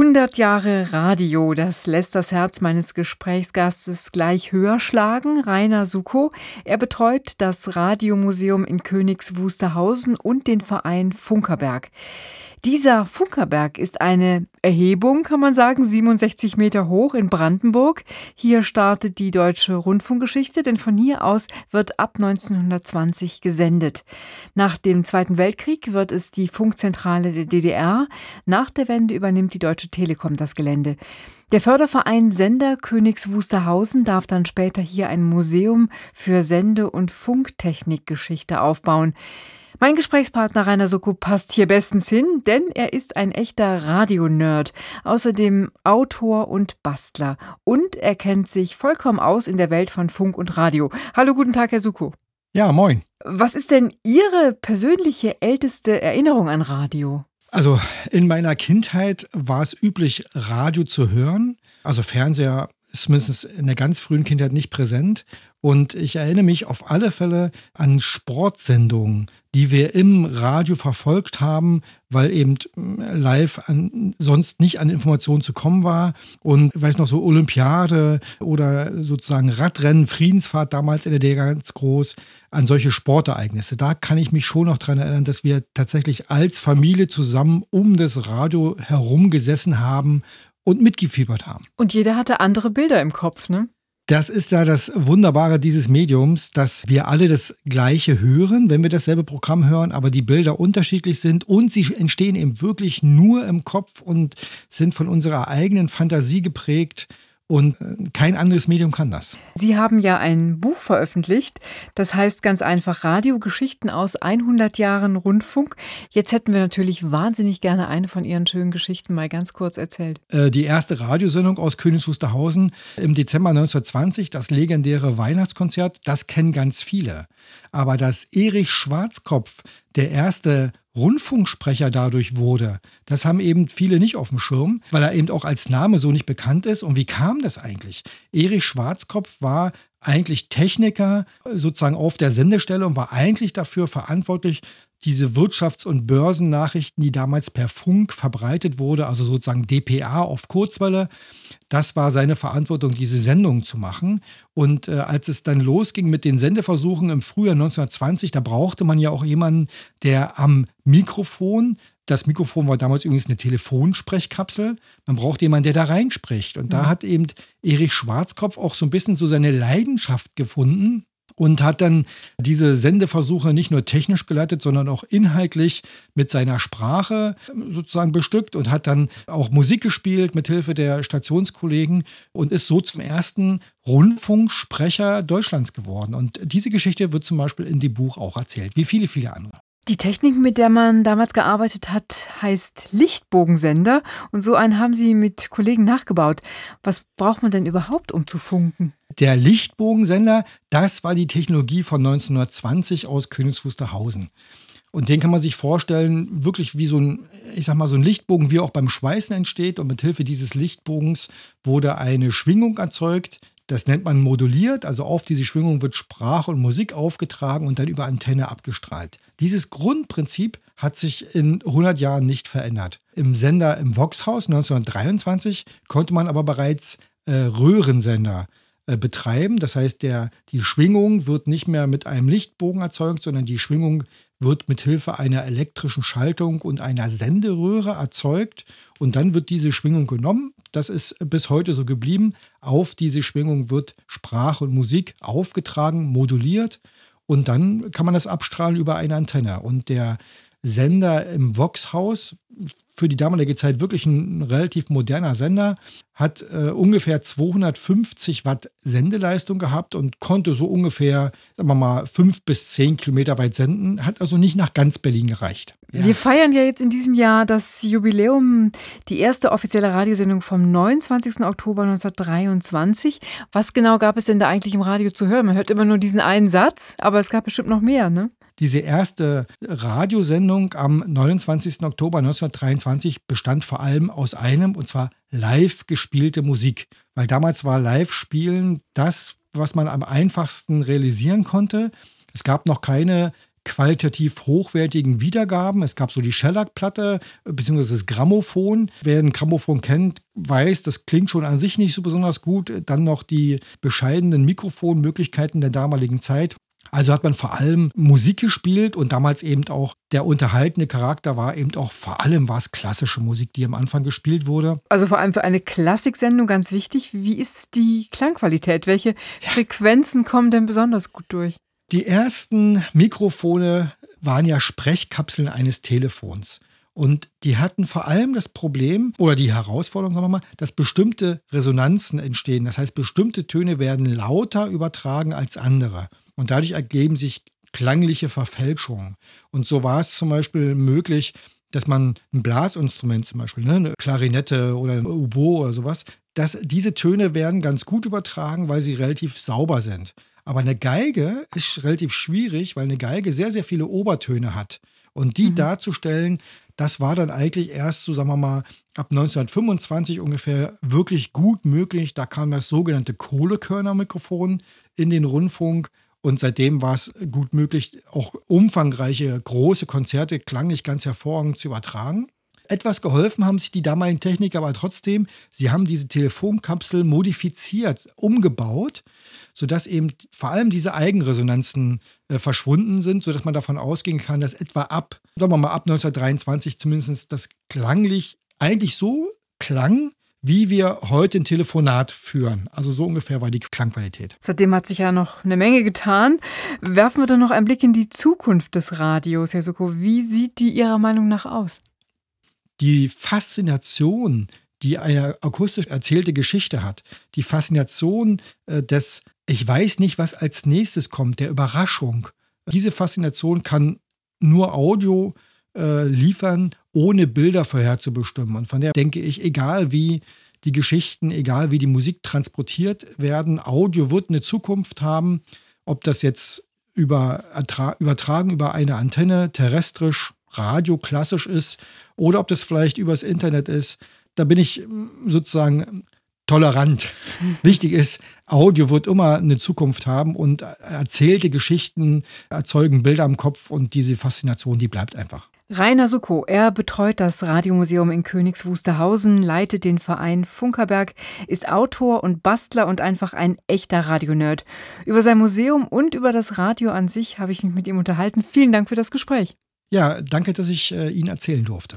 100 Jahre Radio, das lässt das Herz meines Gesprächsgastes gleich höher schlagen. Rainer Suko. Er betreut das Radiomuseum in Königs Wusterhausen und den Verein Funkerberg. Dieser Funkerberg ist eine Erhebung, kann man sagen, 67 Meter hoch in Brandenburg. Hier startet die deutsche Rundfunkgeschichte, denn von hier aus wird ab 1920 gesendet. Nach dem Zweiten Weltkrieg wird es die Funkzentrale der DDR. Nach der Wende übernimmt die Deutsche Telekom das Gelände. Der Förderverein Sender Königs Wusterhausen darf dann später hier ein Museum für Sende- und Funktechnikgeschichte aufbauen. Mein Gesprächspartner Rainer Soko passt hier bestens hin, denn er ist ein echter Radionerd, außerdem Autor und Bastler und er kennt sich vollkommen aus in der Welt von Funk und Radio. Hallo, guten Tag, Herr Suko. Ja, moin. Was ist denn Ihre persönliche älteste Erinnerung an Radio? Also in meiner Kindheit war es üblich, Radio zu hören. Also Fernseher ist mindestens in der ganz frühen Kindheit nicht präsent. Und ich erinnere mich auf alle Fälle an Sportsendungen, die wir im Radio verfolgt haben, weil eben äh, live an, sonst nicht an Informationen zu kommen war. Und ich weiß noch, so Olympiade oder sozusagen Radrennen, Friedensfahrt damals in der DDR ganz groß, an solche Sportereignisse. Da kann ich mich schon noch daran erinnern, dass wir tatsächlich als Familie zusammen um das Radio herum gesessen haben und mitgefiebert haben. Und jeder hatte andere Bilder im Kopf, ne? Das ist ja das Wunderbare dieses Mediums, dass wir alle das Gleiche hören, wenn wir dasselbe Programm hören, aber die Bilder unterschiedlich sind und sie entstehen eben wirklich nur im Kopf und sind von unserer eigenen Fantasie geprägt. Und äh, kein anderes Medium kann das. Sie haben ja ein Buch veröffentlicht, das heißt ganz einfach Radiogeschichten aus 100 Jahren Rundfunk. Jetzt hätten wir natürlich wahnsinnig gerne eine von Ihren schönen Geschichten mal ganz kurz erzählt. Äh, die erste Radiosendung aus Königs Wusterhausen im Dezember 1920, das legendäre Weihnachtskonzert, das kennen ganz viele. Aber dass Erich Schwarzkopf der erste Rundfunksprecher dadurch wurde. Das haben eben viele nicht auf dem Schirm, weil er eben auch als Name so nicht bekannt ist. Und wie kam das eigentlich? Erich Schwarzkopf war eigentlich Techniker sozusagen auf der Sendestelle und war eigentlich dafür verantwortlich, diese Wirtschafts- und Börsennachrichten, die damals per Funk verbreitet wurde, also sozusagen DPA auf Kurzwelle, das war seine Verantwortung, diese Sendung zu machen. Und äh, als es dann losging mit den Sendeversuchen im Frühjahr 1920, da brauchte man ja auch jemanden, der am Mikrofon das Mikrofon war damals übrigens eine Telefonsprechkapsel. Man braucht jemanden, der da reinspricht. Und da hat eben Erich Schwarzkopf auch so ein bisschen so seine Leidenschaft gefunden und hat dann diese Sendeversuche nicht nur technisch geleitet, sondern auch inhaltlich mit seiner Sprache ähm, sozusagen bestückt und hat dann auch Musik gespielt mit Hilfe der Stationskollegen und ist so zum ersten Rundfunksprecher Deutschlands geworden. Und diese Geschichte wird zum Beispiel in dem Buch auch erzählt, wie viele, viele andere. Die Technik, mit der man damals gearbeitet hat, heißt Lichtbogensender. Und so einen haben Sie mit Kollegen nachgebaut. Was braucht man denn überhaupt, um zu funken? Der Lichtbogensender, das war die Technologie von 1920 aus Königs Wusterhausen. Und den kann man sich vorstellen, wirklich wie so ein, ich sag mal, so ein Lichtbogen, wie auch beim Schweißen entsteht. Und mit Hilfe dieses Lichtbogens wurde eine Schwingung erzeugt, das nennt man moduliert, also auf diese Schwingung wird Sprache und Musik aufgetragen und dann über Antenne abgestrahlt. Dieses Grundprinzip hat sich in 100 Jahren nicht verändert. Im Sender im Voxhaus 1923 konnte man aber bereits äh, Röhrensender betreiben. Das heißt, der, die Schwingung wird nicht mehr mit einem Lichtbogen erzeugt, sondern die Schwingung wird mit Hilfe einer elektrischen Schaltung und einer Senderöhre erzeugt und dann wird diese Schwingung genommen. Das ist bis heute so geblieben. Auf diese Schwingung wird Sprache und Musik aufgetragen, moduliert und dann kann man das abstrahlen über eine Antenne. Und der Sender im Vox-Haus für die damalige Zeit wirklich ein relativ moderner Sender, hat äh, ungefähr 250 Watt Sendeleistung gehabt und konnte so ungefähr, sagen wir mal, fünf bis zehn Kilometer weit senden, hat also nicht nach ganz Berlin gereicht. Ja. Wir feiern ja jetzt in diesem Jahr das Jubiläum, die erste offizielle Radiosendung vom 29. Oktober 1923. Was genau gab es denn da eigentlich im Radio zu hören? Man hört immer nur diesen einen Satz, aber es gab bestimmt noch mehr, ne? Diese erste Radiosendung am 29. Oktober 1923 bestand vor allem aus einem, und zwar live gespielte Musik. Weil damals war Live-Spielen das, was man am einfachsten realisieren konnte. Es gab noch keine qualitativ hochwertigen Wiedergaben. Es gab so die Shellac-Platte bzw. das Grammophon. Wer ein Grammophon kennt, weiß, das klingt schon an sich nicht so besonders gut. Dann noch die bescheidenen Mikrofonmöglichkeiten der damaligen Zeit. Also hat man vor allem Musik gespielt und damals eben auch der unterhaltende Charakter war eben auch vor allem war es klassische Musik, die am Anfang gespielt wurde. Also vor allem für eine Klassiksendung ganz wichtig. Wie ist die Klangqualität? Welche Frequenzen kommen denn besonders gut durch? Die ersten Mikrofone waren ja Sprechkapseln eines Telefons. Und die hatten vor allem das Problem oder die Herausforderung, sagen wir mal, dass bestimmte Resonanzen entstehen. Das heißt, bestimmte Töne werden lauter übertragen als andere. Und dadurch ergeben sich klangliche Verfälschungen. Und so war es zum Beispiel möglich, dass man ein Blasinstrument zum Beispiel, ne, eine Klarinette oder ein Oboe oder sowas, dass diese Töne werden ganz gut übertragen, weil sie relativ sauber sind. Aber eine Geige ist relativ schwierig, weil eine Geige sehr, sehr viele Obertöne hat. Und die mhm. darzustellen, das war dann eigentlich erst, so sagen wir mal, ab 1925 ungefähr wirklich gut möglich. Da kam das sogenannte Kohlekörnermikrofon in den Rundfunk. Und seitdem war es gut möglich, auch umfangreiche, große Konzerte klanglich ganz hervorragend zu übertragen. Etwas geholfen haben sich die damaligen Techniker aber trotzdem. Sie haben diese Telefonkapsel modifiziert, umgebaut, sodass eben vor allem diese Eigenresonanzen äh, verschwunden sind, sodass man davon ausgehen kann, dass etwa ab, sagen wir mal, ab 1923 zumindest das klanglich eigentlich so klang, wie wir heute ein Telefonat führen. Also so ungefähr war die Klangqualität. Seitdem hat sich ja noch eine Menge getan. Werfen wir doch noch einen Blick in die Zukunft des Radios, Herr Soko. Wie sieht die Ihrer Meinung nach aus? Die Faszination, die eine akustisch erzählte Geschichte hat, die Faszination äh, des, ich weiß nicht, was als nächstes kommt, der Überraschung, diese Faszination kann nur Audio äh, liefern, ohne Bilder vorherzubestimmen. Und von der denke ich, egal wie die Geschichten, egal wie die Musik transportiert werden, Audio wird eine Zukunft haben, ob das jetzt über, übertragen über eine Antenne, terrestrisch, Radio klassisch ist oder ob das vielleicht übers Internet ist. Da bin ich sozusagen tolerant. Wichtig ist, Audio wird immer eine Zukunft haben und erzählte Geschichten erzeugen Bilder im Kopf und diese Faszination, die bleibt einfach. Rainer Sucko, er betreut das Radiomuseum in Königs Wusterhausen, leitet den Verein Funkerberg, ist Autor und Bastler und einfach ein echter Radionerd. Über sein Museum und über das Radio an sich habe ich mich mit ihm unterhalten. Vielen Dank für das Gespräch. Ja, danke, dass ich äh, Ihnen erzählen durfte.